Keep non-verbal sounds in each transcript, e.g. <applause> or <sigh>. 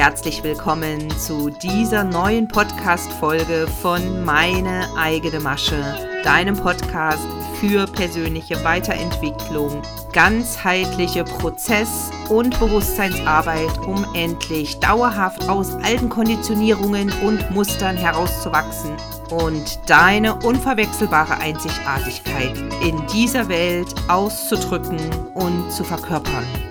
Herzlich willkommen zu dieser neuen Podcast-Folge von Meine eigene Masche, deinem Podcast für persönliche Weiterentwicklung, ganzheitliche Prozess- und Bewusstseinsarbeit, um endlich dauerhaft aus alten Konditionierungen und Mustern herauszuwachsen und deine unverwechselbare Einzigartigkeit in dieser Welt auszudrücken und zu verkörpern.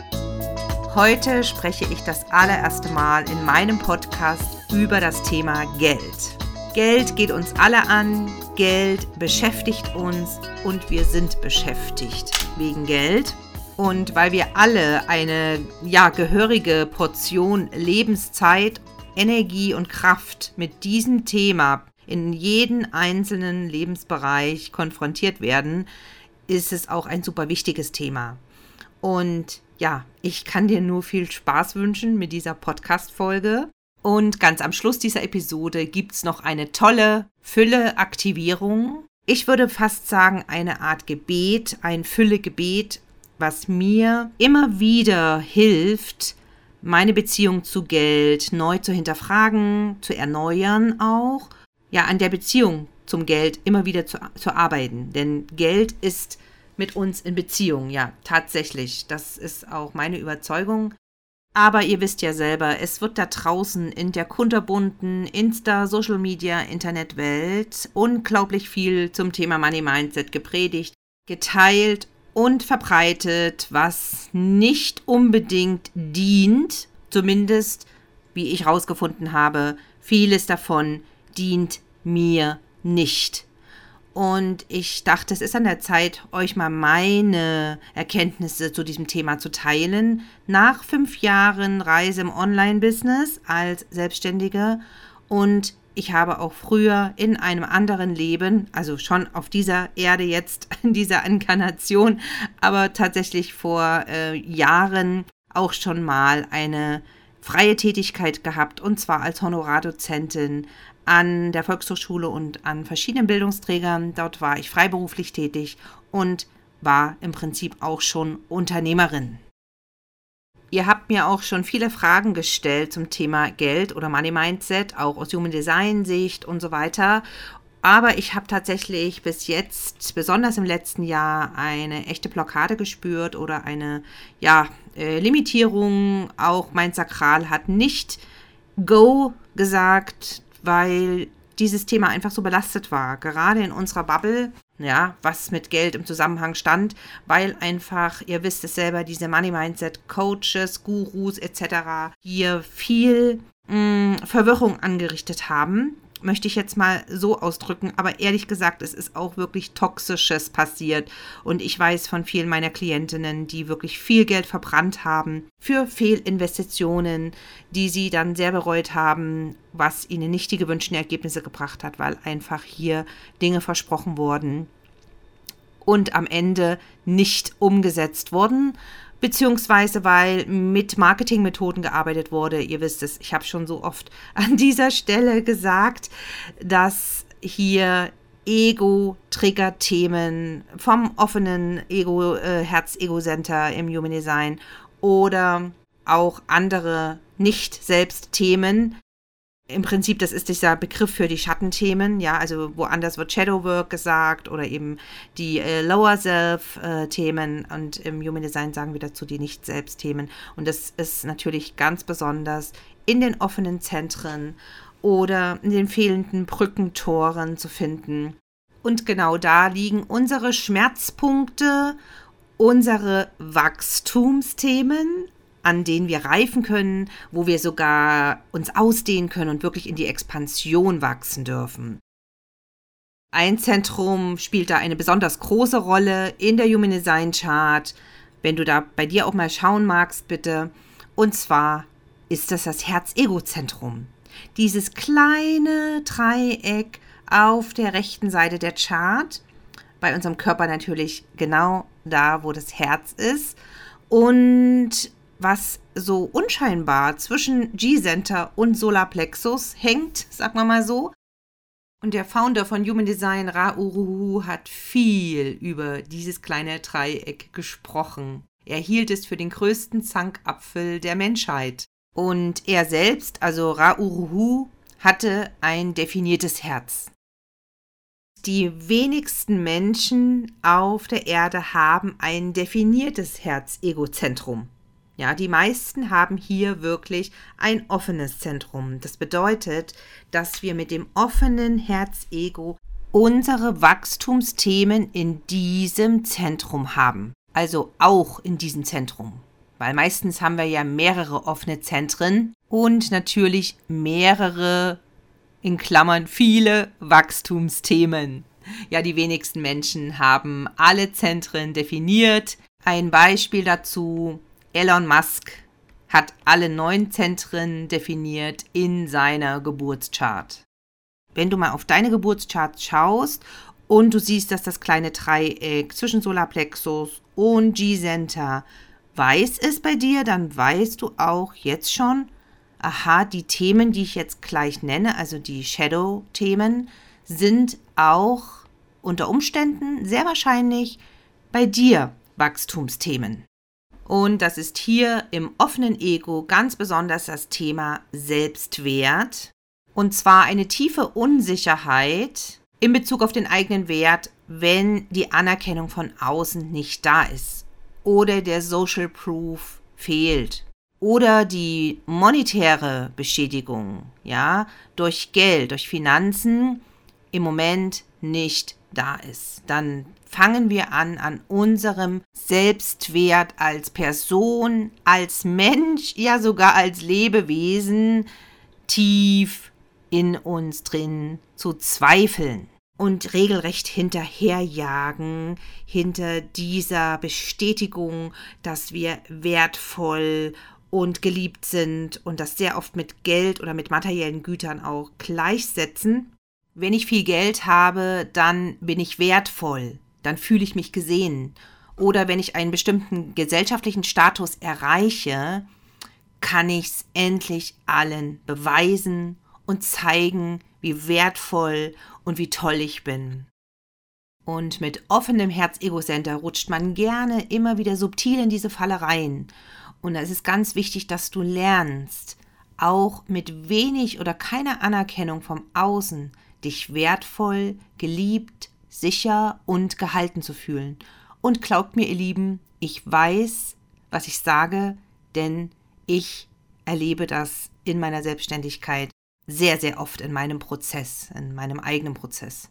Heute spreche ich das allererste Mal in meinem Podcast über das Thema Geld. Geld geht uns alle an, Geld beschäftigt uns und wir sind beschäftigt wegen Geld. Und weil wir alle eine ja, gehörige Portion Lebenszeit, Energie und Kraft mit diesem Thema in jeden einzelnen Lebensbereich konfrontiert werden, ist es auch ein super wichtiges Thema. Und ja, ich kann dir nur viel Spaß wünschen mit dieser Podcast-Folge. Und ganz am Schluss dieser Episode gibt es noch eine tolle Fülle-Aktivierung. Ich würde fast sagen, eine Art Gebet, ein Fülle-Gebet, was mir immer wieder hilft, meine Beziehung zu Geld neu zu hinterfragen, zu erneuern auch ja, an der Beziehung zum Geld immer wieder zu, zu arbeiten. Denn Geld ist mit uns in Beziehung, ja, tatsächlich. Das ist auch meine Überzeugung. Aber ihr wisst ja selber, es wird da draußen in der kunterbunten Insta, Social Media, Internetwelt unglaublich viel zum Thema Money Mindset gepredigt, geteilt und verbreitet, was nicht unbedingt dient, zumindest wie ich herausgefunden habe, vieles davon dient mir nicht. Und ich dachte, es ist an der Zeit, euch mal meine Erkenntnisse zu diesem Thema zu teilen. Nach fünf Jahren Reise im Online-Business als Selbstständige und ich habe auch früher in einem anderen Leben, also schon auf dieser Erde jetzt, <laughs> in dieser Inkarnation, aber tatsächlich vor äh, Jahren auch schon mal eine freie Tätigkeit gehabt und zwar als Honorardozentin an der Volkshochschule und an verschiedenen Bildungsträgern. Dort war ich freiberuflich tätig und war im Prinzip auch schon Unternehmerin. Ihr habt mir auch schon viele Fragen gestellt zum Thema Geld oder Money Mindset, auch aus Human Design Sicht und so weiter. Aber ich habe tatsächlich bis jetzt, besonders im letzten Jahr, eine echte Blockade gespürt oder eine ja, äh, Limitierung. Auch mein Sakral hat nicht Go gesagt, weil dieses Thema einfach so belastet war, gerade in unserer Bubble, ja, was mit Geld im Zusammenhang stand, weil einfach, ihr wisst es selber, diese Money Mindset Coaches, Gurus etc. hier viel mh, mm, Verwirrung angerichtet haben, möchte ich jetzt mal so ausdrücken, aber ehrlich gesagt, es ist auch wirklich Toxisches passiert. Und ich weiß von vielen meiner Klientinnen, die wirklich viel Geld verbrannt haben für Fehlinvestitionen, die sie dann sehr bereut haben, was ihnen nicht die gewünschten Ergebnisse gebracht hat, weil einfach hier Dinge versprochen wurden und am Ende nicht umgesetzt wurden beziehungsweise weil mit Marketingmethoden gearbeitet wurde. Ihr wisst es, ich habe schon so oft <laughs> an dieser Stelle gesagt, dass hier Ego-Trigger-Themen vom offenen Ego, äh, Herz-Ego-Center im Human Design oder auch andere Nicht-Selbst-Themen im Prinzip, das ist dieser Begriff für die Schattenthemen, ja, also woanders wird Shadowwork gesagt oder eben die äh, Lower Self-Themen äh, und im Human Design sagen wir dazu die Nicht-Selbst-Themen. Und das ist natürlich ganz besonders in den offenen Zentren oder in den fehlenden Brückentoren zu finden. Und genau da liegen unsere Schmerzpunkte, unsere Wachstumsthemen, an denen wir reifen können, wo wir sogar uns ausdehnen können und wirklich in die Expansion wachsen dürfen. Ein Zentrum spielt da eine besonders große Rolle in der Human Design Chart, wenn du da bei dir auch mal schauen magst, bitte. Und zwar ist das das Herz-Ego-Zentrum. Dieses kleine Dreieck auf der rechten Seite der Chart, bei unserem Körper natürlich genau da, wo das Herz ist. Und was so unscheinbar zwischen G-Center und Solarplexus hängt, sagen wir mal so. Und der Founder von Human Design, Ra Uruhu, hat viel über dieses kleine Dreieck gesprochen. Er hielt es für den größten Zankapfel der Menschheit. Und er selbst, also Rauruhu, hatte ein definiertes Herz. Die wenigsten Menschen auf der Erde haben ein definiertes Herzegozentrum. Ja, die meisten haben hier wirklich ein offenes Zentrum. Das bedeutet, dass wir mit dem offenen Herzego unsere Wachstumsthemen in diesem Zentrum haben. Also auch in diesem Zentrum. Weil meistens haben wir ja mehrere offene Zentren und natürlich mehrere, in Klammern viele Wachstumsthemen. Ja, die wenigsten Menschen haben alle Zentren definiert. Ein Beispiel dazu Elon Musk hat alle neun Zentren definiert in seiner Geburtschart. Wenn du mal auf deine Geburtschart schaust und du siehst, dass das kleine Dreieck zwischen Solarplexus und G-Center weiß ist bei dir, dann weißt du auch jetzt schon, aha, die Themen, die ich jetzt gleich nenne, also die Shadow-Themen, sind auch unter Umständen sehr wahrscheinlich bei dir Wachstumsthemen. Und das ist hier im offenen Ego ganz besonders das Thema Selbstwert. Und zwar eine tiefe Unsicherheit in Bezug auf den eigenen Wert, wenn die Anerkennung von außen nicht da ist oder der Social Proof fehlt oder die monetäre Beschädigung, ja, durch Geld, durch Finanzen im Moment nicht da ist. Dann fangen wir an, an unserem Selbstwert als Person, als Mensch, ja sogar als Lebewesen tief in uns drin zu zweifeln und regelrecht hinterherjagen hinter dieser Bestätigung, dass wir wertvoll und geliebt sind und das sehr oft mit Geld oder mit materiellen Gütern auch gleichsetzen. Wenn ich viel Geld habe, dann bin ich wertvoll dann fühle ich mich gesehen. Oder wenn ich einen bestimmten gesellschaftlichen Status erreiche, kann ich es endlich allen beweisen und zeigen, wie wertvoll und wie toll ich bin. Und mit offenem Herz-Ego-Center rutscht man gerne immer wieder subtil in diese Falle rein. Und es ist ganz wichtig, dass du lernst, auch mit wenig oder keiner Anerkennung vom Außen, dich wertvoll, geliebt, sicher und gehalten zu fühlen. Und glaubt mir, ihr Lieben, ich weiß, was ich sage, denn ich erlebe das in meiner Selbstständigkeit sehr, sehr oft in meinem Prozess, in meinem eigenen Prozess.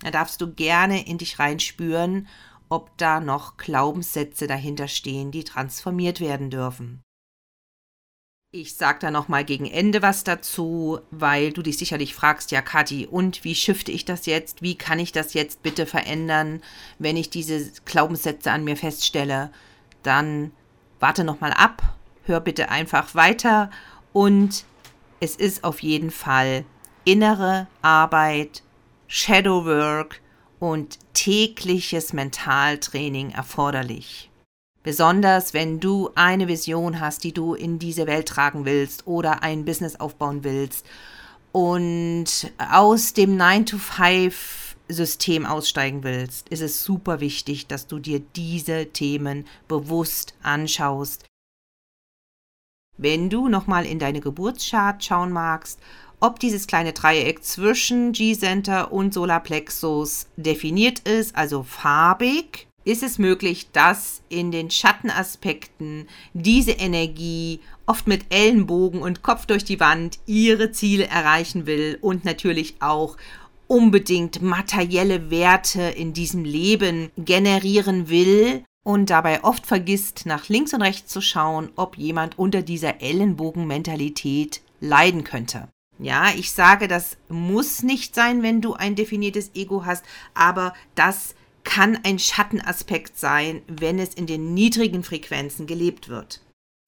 Da darfst du gerne in dich reinspüren, ob da noch Glaubenssätze dahinter stehen, die transformiert werden dürfen. Ich sag da noch mal gegen Ende was dazu, weil du dich sicherlich fragst, ja Kathi, und wie shifte ich das jetzt? Wie kann ich das jetzt bitte verändern, wenn ich diese Glaubenssätze an mir feststelle? Dann warte noch mal ab, hör bitte einfach weiter und es ist auf jeden Fall innere Arbeit, Shadowwork und tägliches Mentaltraining erforderlich. Besonders wenn du eine Vision hast, die du in diese Welt tragen willst oder ein Business aufbauen willst und aus dem 9-to-5-System aussteigen willst, ist es super wichtig, dass du dir diese Themen bewusst anschaust. Wenn du nochmal in deine Geburtschart schauen magst, ob dieses kleine Dreieck zwischen G-Center und Solarplexus definiert ist, also farbig, ist es möglich, dass in den Schattenaspekten diese Energie oft mit Ellenbogen und Kopf durch die Wand ihre Ziele erreichen will und natürlich auch unbedingt materielle Werte in diesem Leben generieren will und dabei oft vergisst, nach links und rechts zu schauen, ob jemand unter dieser Ellenbogenmentalität leiden könnte. Ja, ich sage, das muss nicht sein, wenn du ein definiertes Ego hast, aber das kann ein Schattenaspekt sein, wenn es in den niedrigen Frequenzen gelebt wird.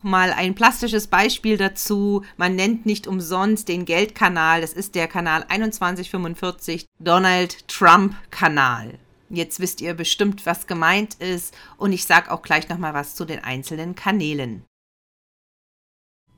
Mal ein plastisches Beispiel dazu. Man nennt nicht umsonst den Geldkanal, das ist der Kanal 2145 Donald Trump Kanal. Jetzt wisst ihr bestimmt, was gemeint ist und ich sage auch gleich nochmal was zu den einzelnen Kanälen.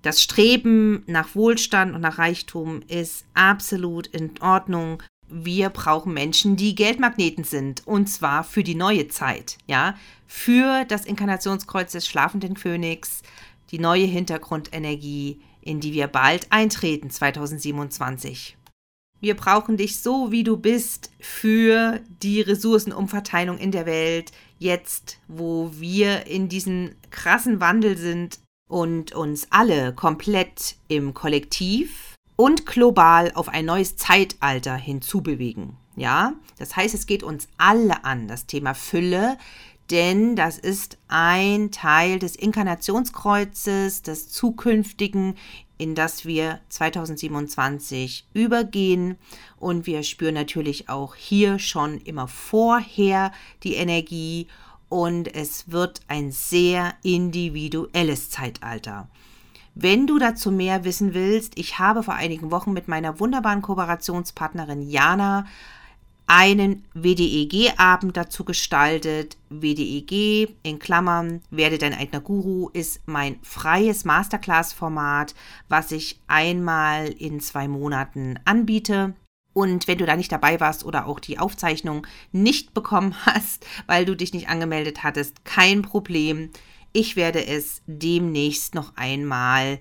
Das Streben nach Wohlstand und nach Reichtum ist absolut in Ordnung wir brauchen Menschen, die Geldmagneten sind. Und zwar für die neue Zeit. Ja, für das Inkarnationskreuz des schlafenden Königs, die neue Hintergrundenergie, in die wir bald eintreten 2027. Wir brauchen dich so, wie du bist, für die Ressourcenumverteilung in der Welt, jetzt, wo wir in diesem krassen Wandel sind und uns alle komplett im Kollektiv und global auf ein neues Zeitalter hinzubewegen. Ja, das heißt, es geht uns alle an, das Thema Fülle, denn das ist ein Teil des Inkarnationskreuzes, des zukünftigen, in das wir 2027 übergehen. Und wir spüren natürlich auch hier schon immer vorher die Energie und es wird ein sehr individuelles Zeitalter. Wenn du dazu mehr wissen willst, ich habe vor einigen Wochen mit meiner wunderbaren Kooperationspartnerin Jana einen WDEG-Abend dazu gestaltet. WDEG in Klammern, werde dein eigener Guru, ist mein freies Masterclass-Format, was ich einmal in zwei Monaten anbiete. Und wenn du da nicht dabei warst oder auch die Aufzeichnung nicht bekommen <laughs> hast, weil du dich nicht angemeldet hattest, kein Problem. Ich werde es demnächst noch einmal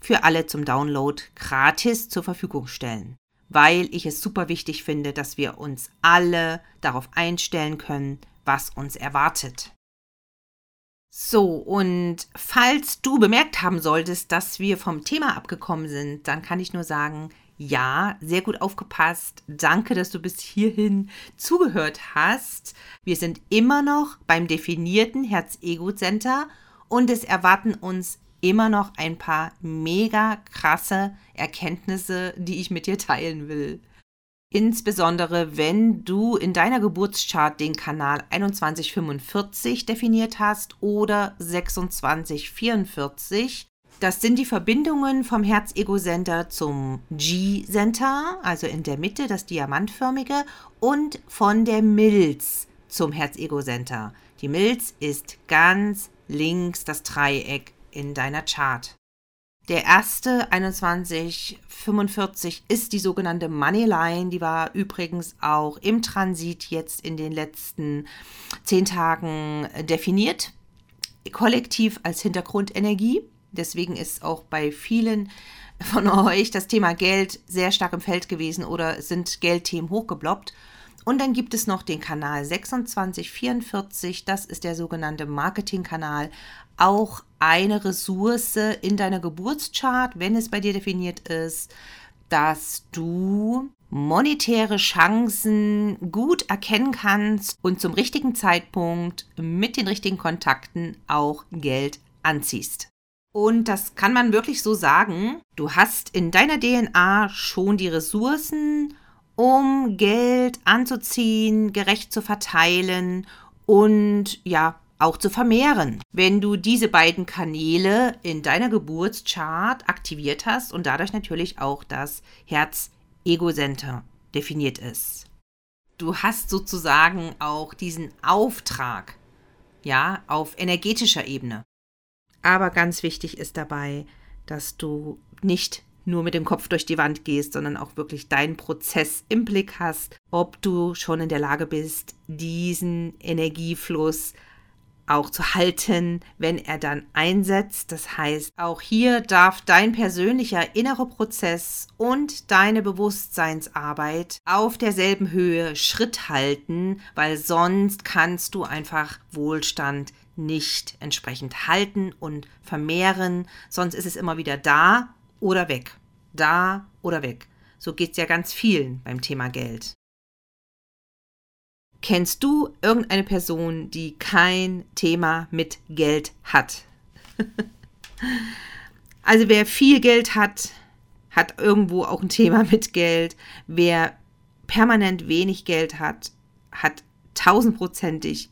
für alle zum Download gratis zur Verfügung stellen weil ich es super wichtig finde, dass wir uns alle darauf einstellen können, was uns erwartet. So, und falls du bemerkt haben solltest, dass wir vom Thema abgekommen sind, dann kann ich nur sagen, ja, sehr gut aufgepasst. Danke, dass du bis hierhin zugehört hast. Wir sind immer noch beim definierten Herz-Ego-Center und es erwarten uns immer noch ein paar mega krasse Erkenntnisse, die ich mit dir teilen will. Insbesondere wenn du in deiner Geburtschart den Kanal 2145 definiert hast oder 2644. Das sind die Verbindungen vom Herz-Ego-Center zum G-Center, also in der Mitte das diamantförmige, und von der Milz zum Herz-Ego-Center. Die Milz ist ganz links das Dreieck in deiner Chart. Der erste 2145 ist die sogenannte Moneyline. Die war übrigens auch im Transit jetzt in den letzten zehn Tagen definiert. Kollektiv als Hintergrundenergie. Deswegen ist auch bei vielen von euch das Thema Geld sehr stark im Feld gewesen oder sind Geldthemen hochgebloppt. Und dann gibt es noch den Kanal 2644, das ist der sogenannte Marketingkanal, auch eine Ressource in deiner Geburtschart, wenn es bei dir definiert ist, dass du monetäre Chancen gut erkennen kannst und zum richtigen Zeitpunkt mit den richtigen Kontakten auch Geld anziehst. Und das kann man wirklich so sagen. Du hast in deiner DNA schon die Ressourcen, um Geld anzuziehen, gerecht zu verteilen und ja, auch zu vermehren. Wenn du diese beiden Kanäle in deiner Geburtschart aktiviert hast und dadurch natürlich auch das Herz-Ego-Center definiert ist. Du hast sozusagen auch diesen Auftrag, ja, auf energetischer Ebene. Aber ganz wichtig ist dabei, dass du nicht nur mit dem Kopf durch die Wand gehst, sondern auch wirklich deinen Prozess im Blick hast, ob du schon in der Lage bist, diesen Energiefluss auch zu halten, wenn er dann einsetzt. Das heißt, auch hier darf dein persönlicher innerer Prozess und deine Bewusstseinsarbeit auf derselben Höhe Schritt halten, weil sonst kannst du einfach Wohlstand nicht entsprechend halten und vermehren, sonst ist es immer wieder da oder weg. Da oder weg. So geht es ja ganz vielen beim Thema Geld. Kennst du irgendeine Person, die kein Thema mit Geld hat? <laughs> also wer viel Geld hat, hat irgendwo auch ein Thema mit Geld. Wer permanent wenig Geld hat, hat tausendprozentig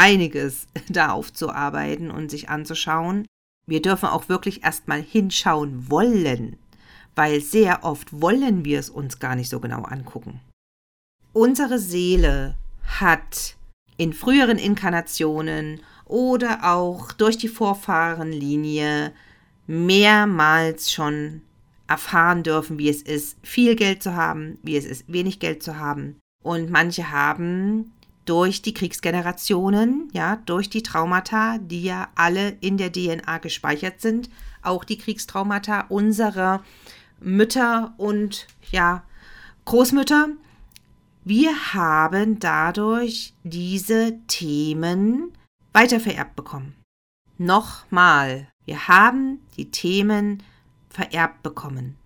einiges <laughs> da aufzuarbeiten und sich anzuschauen. Wir dürfen auch wirklich erstmal hinschauen wollen, weil sehr oft wollen wir es uns gar nicht so genau angucken. Unsere Seele hat in früheren Inkarnationen oder auch durch die Vorfahrenlinie mehrmals schon erfahren dürfen, wie es ist, viel Geld zu haben, wie es ist, wenig Geld zu haben. Und manche haben durch die Kriegsgenerationen, ja, durch die Traumata, die ja alle in der DNA gespeichert sind, auch die Kriegstraumata unserer Mütter und ja, Großmütter. Wir haben dadurch diese Themen weitervererbt bekommen. Nochmal, wir haben die Themen vererbt bekommen.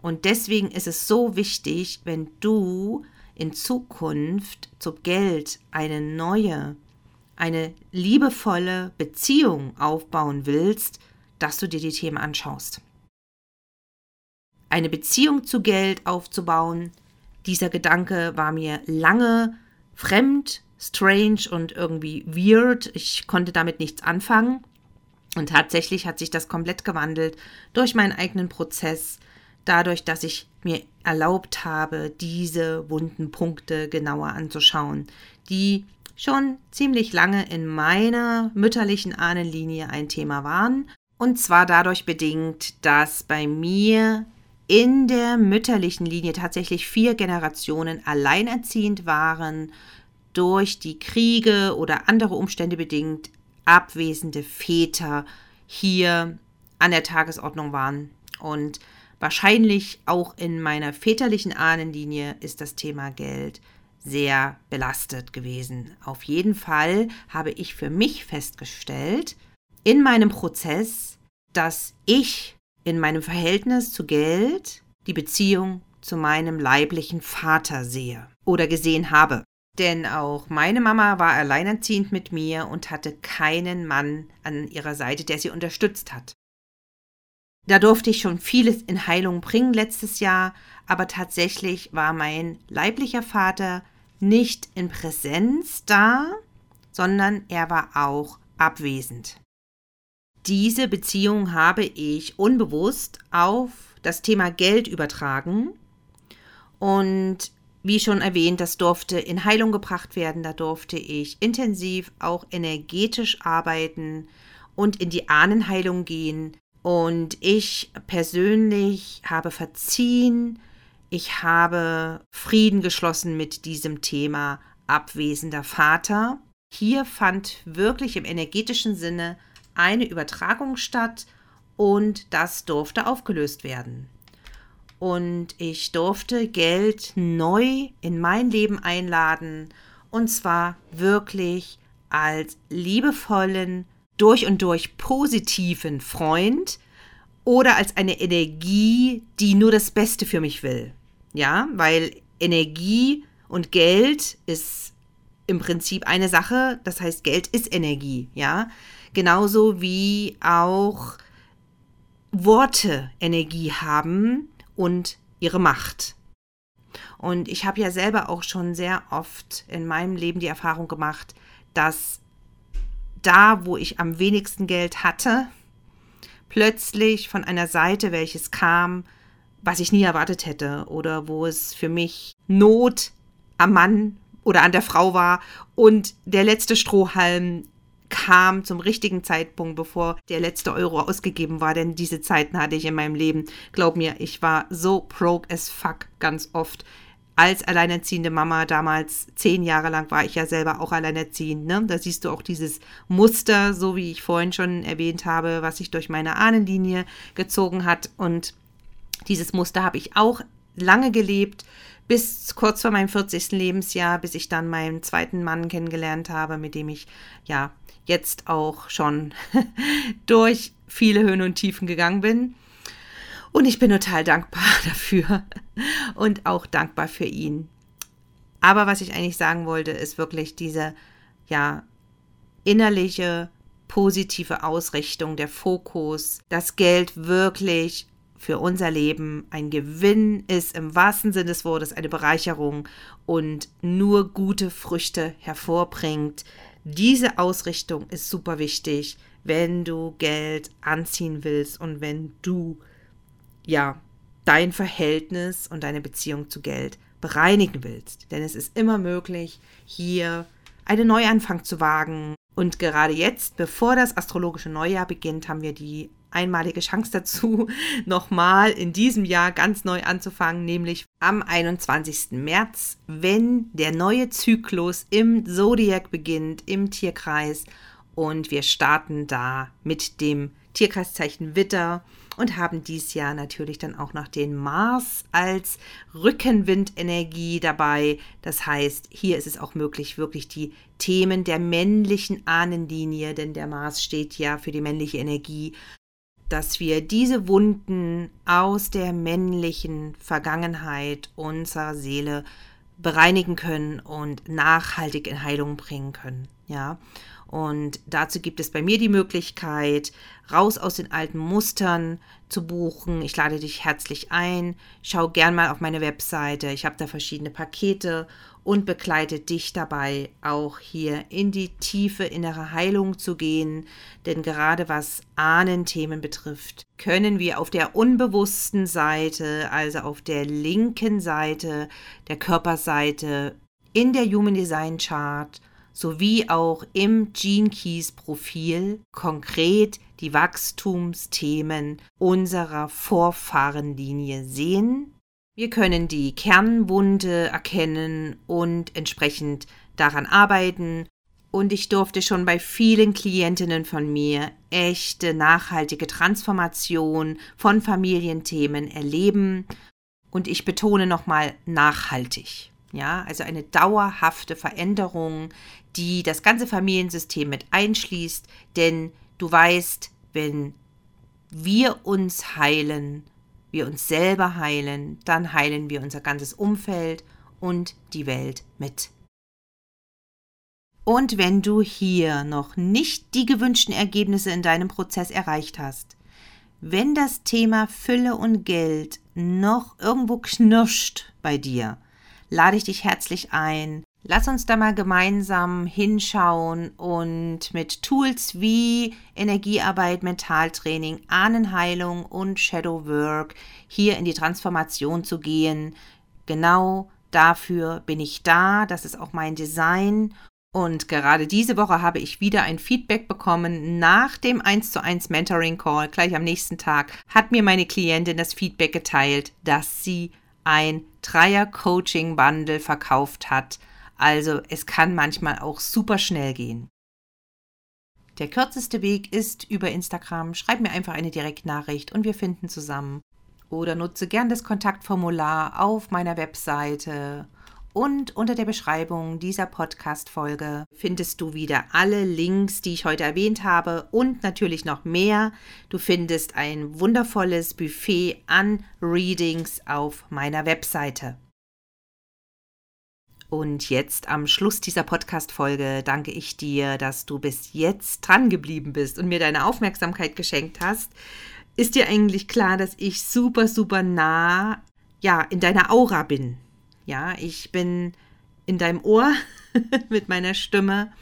Und deswegen ist es so wichtig, wenn du in Zukunft zu Geld eine neue, eine liebevolle Beziehung aufbauen willst, dass du dir die Themen anschaust. Eine Beziehung zu Geld aufzubauen, dieser Gedanke war mir lange fremd, strange und irgendwie weird. Ich konnte damit nichts anfangen. Und tatsächlich hat sich das komplett gewandelt durch meinen eigenen Prozess, dadurch, dass ich mir erlaubt habe, diese wunden Punkte genauer anzuschauen, die schon ziemlich lange in meiner mütterlichen Ahnenlinie ein Thema waren. Und zwar dadurch bedingt, dass bei mir in der mütterlichen Linie tatsächlich vier Generationen alleinerziehend waren, durch die Kriege oder andere Umstände bedingt abwesende Väter hier an der Tagesordnung waren. Und wahrscheinlich auch in meiner väterlichen Ahnenlinie ist das Thema Geld sehr belastet gewesen. Auf jeden Fall habe ich für mich festgestellt, in meinem Prozess, dass ich in meinem Verhältnis zu Geld die Beziehung zu meinem leiblichen Vater sehe oder gesehen habe. Denn auch meine Mama war alleinerziehend mit mir und hatte keinen Mann an ihrer Seite, der sie unterstützt hat. Da durfte ich schon vieles in Heilung bringen letztes Jahr, aber tatsächlich war mein leiblicher Vater nicht in Präsenz da, sondern er war auch abwesend. Diese Beziehung habe ich unbewusst auf das Thema Geld übertragen und wie schon erwähnt, das durfte in Heilung gebracht werden. Da durfte ich intensiv auch energetisch arbeiten und in die Ahnenheilung gehen. Und ich persönlich habe verziehen, ich habe Frieden geschlossen mit diesem Thema abwesender Vater. Hier fand wirklich im energetischen Sinne eine Übertragung statt und das durfte aufgelöst werden und ich durfte Geld neu in mein Leben einladen und zwar wirklich als liebevollen, durch und durch positiven Freund oder als eine Energie, die nur das Beste für mich will. Ja, weil Energie und Geld ist im Prinzip eine Sache, das heißt Geld ist Energie, ja? Genauso wie auch Worte Energie haben und ihre Macht. Und ich habe ja selber auch schon sehr oft in meinem Leben die Erfahrung gemacht, dass da, wo ich am wenigsten Geld hatte, plötzlich von einer Seite welches kam, was ich nie erwartet hätte oder wo es für mich Not am Mann oder an der Frau war und der letzte Strohhalm kam zum richtigen Zeitpunkt, bevor der letzte Euro ausgegeben war, denn diese Zeiten hatte ich in meinem Leben. Glaub mir, ich war so broke as fuck ganz oft. Als alleinerziehende Mama damals, zehn Jahre lang war ich ja selber auch alleinerziehend. Ne? Da siehst du auch dieses Muster, so wie ich vorhin schon erwähnt habe, was sich durch meine Ahnenlinie gezogen hat. Und dieses Muster habe ich auch lange gelebt, bis kurz vor meinem 40. Lebensjahr, bis ich dann meinen zweiten Mann kennengelernt habe, mit dem ich ja jetzt auch schon <laughs> durch viele Höhen und Tiefen gegangen bin. Und ich bin total dankbar <laughs> dafür und auch dankbar für ihn. Aber was ich eigentlich sagen wollte, ist wirklich diese, ja, innerliche, positive Ausrichtung, der Fokus, dass Geld wirklich für unser Leben ein Gewinn ist, im wahrsten Sinne des Wortes eine Bereicherung und nur gute Früchte hervorbringt, diese Ausrichtung ist super wichtig, wenn du Geld anziehen willst und wenn du ja dein Verhältnis und deine Beziehung zu Geld bereinigen willst. Denn es ist immer möglich, hier einen Neuanfang zu wagen. Und gerade jetzt, bevor das astrologische Neujahr beginnt, haben wir die einmalige Chance dazu, <laughs> nochmal in diesem Jahr ganz neu anzufangen, nämlich am 21. März, wenn der neue Zyklus im Zodiac beginnt, im Tierkreis. Und wir starten da mit dem Tierkreiszeichen Witter und haben dies Jahr natürlich dann auch noch den Mars als Rückenwindenergie dabei. Das heißt, hier ist es auch möglich, wirklich die Themen der männlichen Ahnenlinie, denn der Mars steht ja für die männliche Energie, dass wir diese Wunden aus der männlichen Vergangenheit unserer Seele bereinigen können und nachhaltig in Heilung bringen können. Ja, und dazu gibt es bei mir die Möglichkeit, raus aus den alten Mustern zu buchen. Ich lade dich herzlich ein. Schau gern mal auf meine Webseite. Ich habe da verschiedene Pakete und begleite dich dabei, auch hier in die tiefe innere Heilung zu gehen. Denn gerade was Ahnenthemen betrifft, können wir auf der unbewussten Seite, also auf der linken Seite der Körperseite, in der Human Design Chart sowie auch im Gene Keys Profil konkret die Wachstumsthemen unserer Vorfahrenlinie sehen. Wir können die Kernwunde erkennen und entsprechend daran arbeiten. Und ich durfte schon bei vielen Klientinnen von mir echte nachhaltige Transformation von Familienthemen erleben. Und ich betone nochmal nachhaltig. Ja, also eine dauerhafte Veränderung, die das ganze Familiensystem mit einschließt, denn du weißt, wenn wir uns heilen, wir uns selber heilen, dann heilen wir unser ganzes Umfeld und die Welt mit. Und wenn du hier noch nicht die gewünschten Ergebnisse in deinem Prozess erreicht hast, wenn das Thema Fülle und Geld noch irgendwo knirscht bei dir, lade ich dich herzlich ein. Lass uns da mal gemeinsam hinschauen und mit Tools wie Energiearbeit, Mentaltraining, Ahnenheilung und Shadowwork hier in die Transformation zu gehen. Genau dafür bin ich da. Das ist auch mein Design. Und gerade diese Woche habe ich wieder ein Feedback bekommen nach dem 1 zu 1 Mentoring Call. Gleich am nächsten Tag hat mir meine Klientin das Feedback geteilt, dass sie ein Dreier-Coaching-Bundle verkauft hat. Also es kann manchmal auch super schnell gehen. Der kürzeste Weg ist über Instagram. Schreib mir einfach eine Direktnachricht und wir finden zusammen. Oder nutze gern das Kontaktformular auf meiner Webseite und unter der Beschreibung dieser Podcast-Folge findest du wieder alle Links, die ich heute erwähnt habe und natürlich noch mehr. Du findest ein wundervolles Buffet an Readings auf meiner Webseite. Und jetzt am Schluss dieser Podcast-Folge danke ich dir, dass du bis jetzt dran geblieben bist und mir deine Aufmerksamkeit geschenkt hast. Ist dir eigentlich klar, dass ich super, super nah ja, in deiner Aura bin? Ja, ich bin in deinem Ohr <laughs> mit meiner Stimme.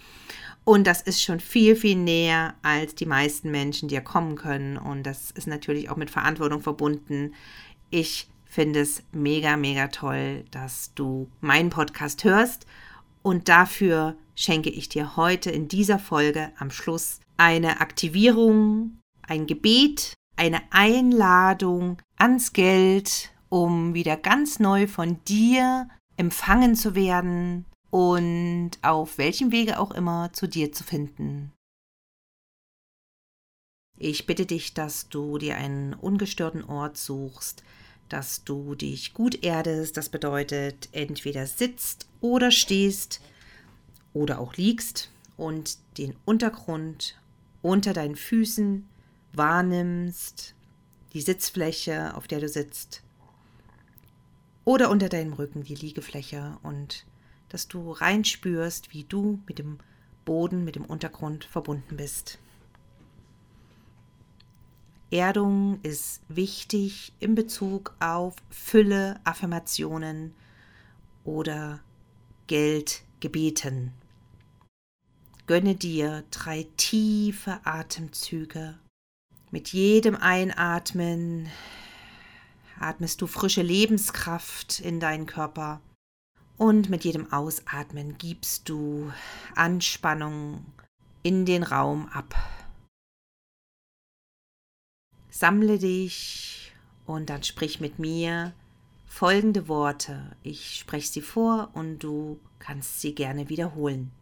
Und das ist schon viel, viel näher, als die meisten Menschen dir kommen können. Und das ist natürlich auch mit Verantwortung verbunden. Ich finde es mega, mega toll, dass du meinen Podcast hörst. Und dafür schenke ich dir heute in dieser Folge am Schluss eine Aktivierung, ein Gebet, eine Einladung ans Geld um wieder ganz neu von dir empfangen zu werden und auf welchem Wege auch immer zu dir zu finden. Ich bitte dich, dass du dir einen ungestörten Ort suchst, dass du dich gut erdest. Das bedeutet, entweder sitzt oder stehst oder auch liegst und den Untergrund unter deinen Füßen wahrnimmst, die Sitzfläche, auf der du sitzt oder unter deinem Rücken die Liegefläche und dass du reinspürst, wie du mit dem Boden, mit dem Untergrund verbunden bist. Erdung ist wichtig in Bezug auf Fülle, Affirmationen oder Geldgebeten. Gönne dir drei tiefe Atemzüge. Mit jedem Einatmen atmest du frische Lebenskraft in deinen Körper und mit jedem Ausatmen gibst du Anspannung in den Raum ab. Sammle dich und dann sprich mit mir folgende Worte. Ich spreche sie vor und du kannst sie gerne wiederholen.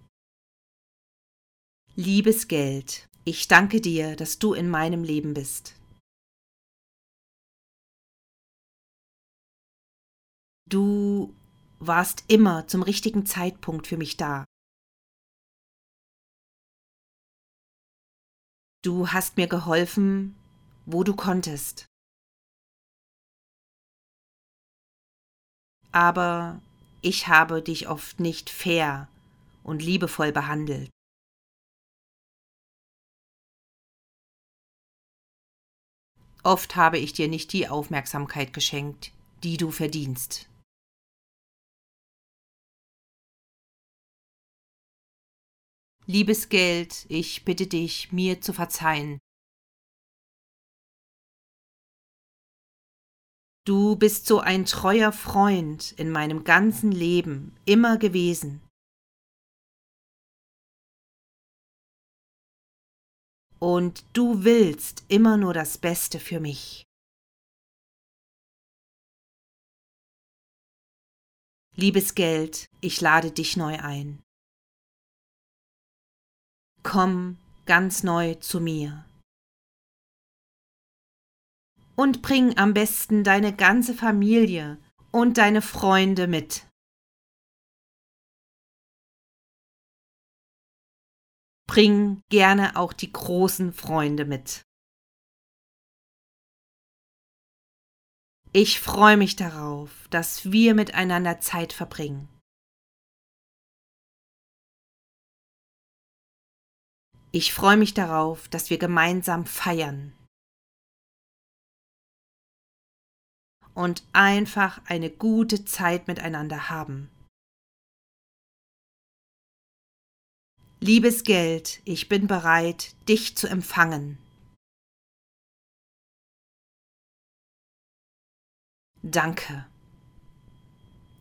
Liebes Geld, ich danke dir, dass du in meinem Leben bist. Du warst immer zum richtigen Zeitpunkt für mich da. Du hast mir geholfen, wo du konntest. Aber ich habe dich oft nicht fair und liebevoll behandelt. Oft habe ich dir nicht die Aufmerksamkeit geschenkt, die du verdienst. Liebes Geld, ich bitte dich, mir zu verzeihen. Du bist so ein treuer Freund in meinem ganzen Leben immer gewesen. Und du willst immer nur das Beste für mich. Liebes Geld, ich lade dich neu ein. Komm ganz neu zu mir. Und bring am besten deine ganze Familie und deine Freunde mit. Bring gerne auch die großen Freunde mit. Ich freue mich darauf, dass wir miteinander Zeit verbringen. Ich freue mich darauf, dass wir gemeinsam feiern. Und einfach eine gute Zeit miteinander haben. Liebes Geld, ich bin bereit, dich zu empfangen. Danke.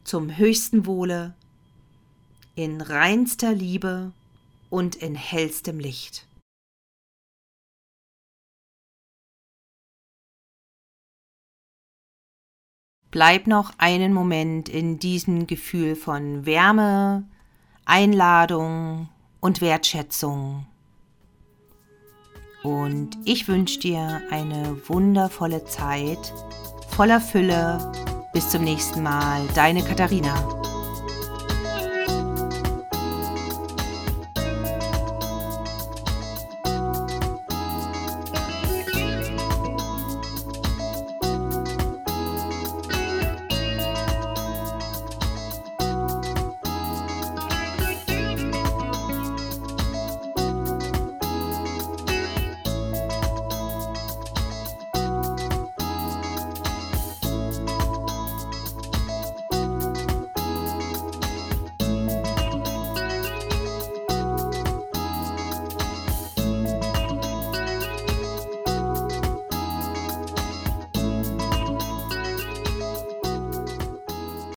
Zum höchsten Wohle, in reinster Liebe und in hellstem Licht. Bleib noch einen Moment in diesem Gefühl von Wärme, Einladung und Wertschätzung. Und ich wünsche dir eine wundervolle Zeit voller Fülle. Bis zum nächsten Mal, deine Katharina.